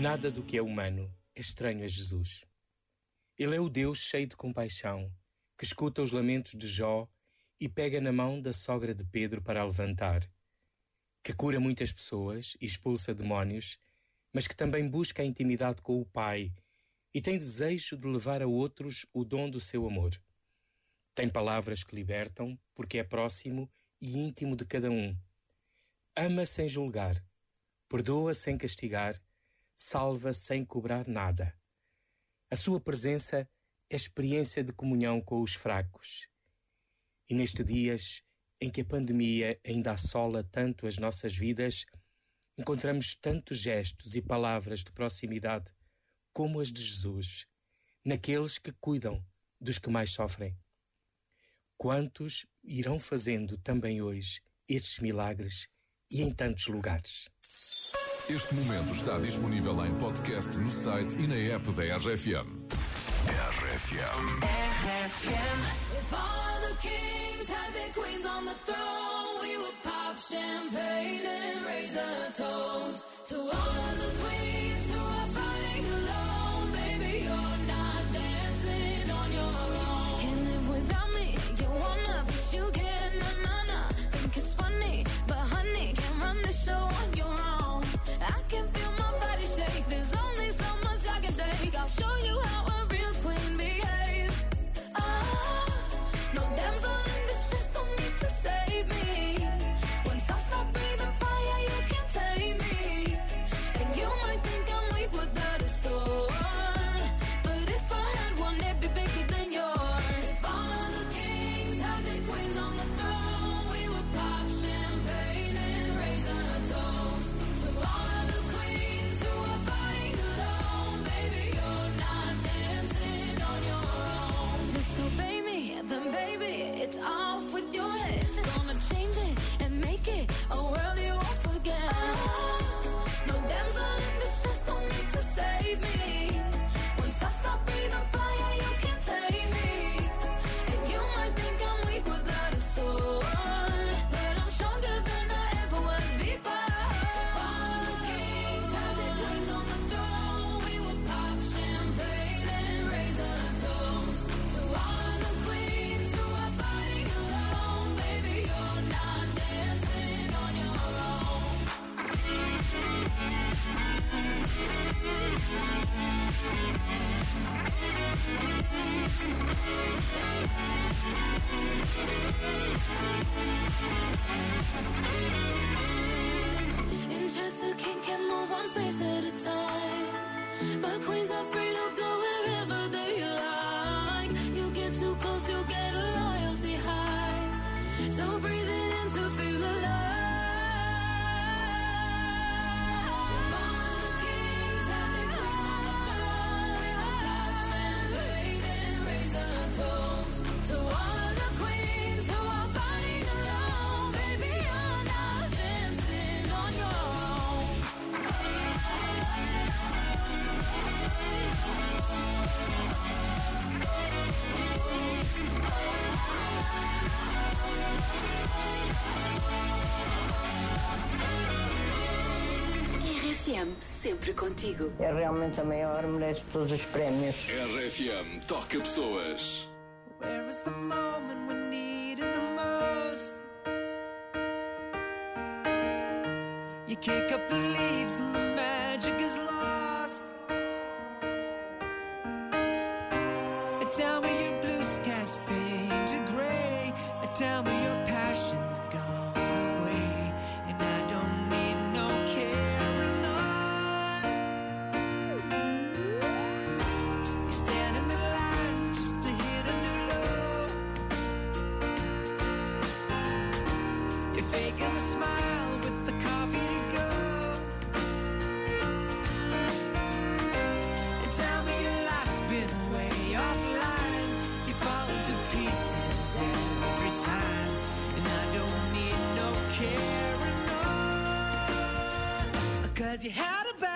Nada do que é humano é estranho a Jesus. Ele é o Deus cheio de compaixão, que escuta os lamentos de Jó e pega na mão da sogra de Pedro para a levantar, que cura muitas pessoas e expulsa demónios, mas que também busca a intimidade com o Pai e tem desejo de levar a outros o dom do seu amor. Tem palavras que libertam, porque é próximo e íntimo de cada um. Ama sem julgar, perdoa sem castigar, salva sem cobrar nada. A sua presença é experiência de comunhão com os fracos. E nestes dias em que a pandemia ainda assola tanto as nossas vidas, encontramos tantos gestos e palavras de proximidade como as de Jesus, naqueles que cuidam dos que mais sofrem. Quantos irão fazendo também hoje estes milagres e em tantos lugares? Este momento está disponível em podcast no site e na app da RFM. RFM. RFM. If all the kings had their queens on the throne, we would pop champagne and raise a toast to all of the queens who are fighting free. RFM, sempre contigo. É realmente a maior, merece todos os prémios. RFM, toca pessoas. Where is the moment we need it the most? You kick up the leaves and the you had a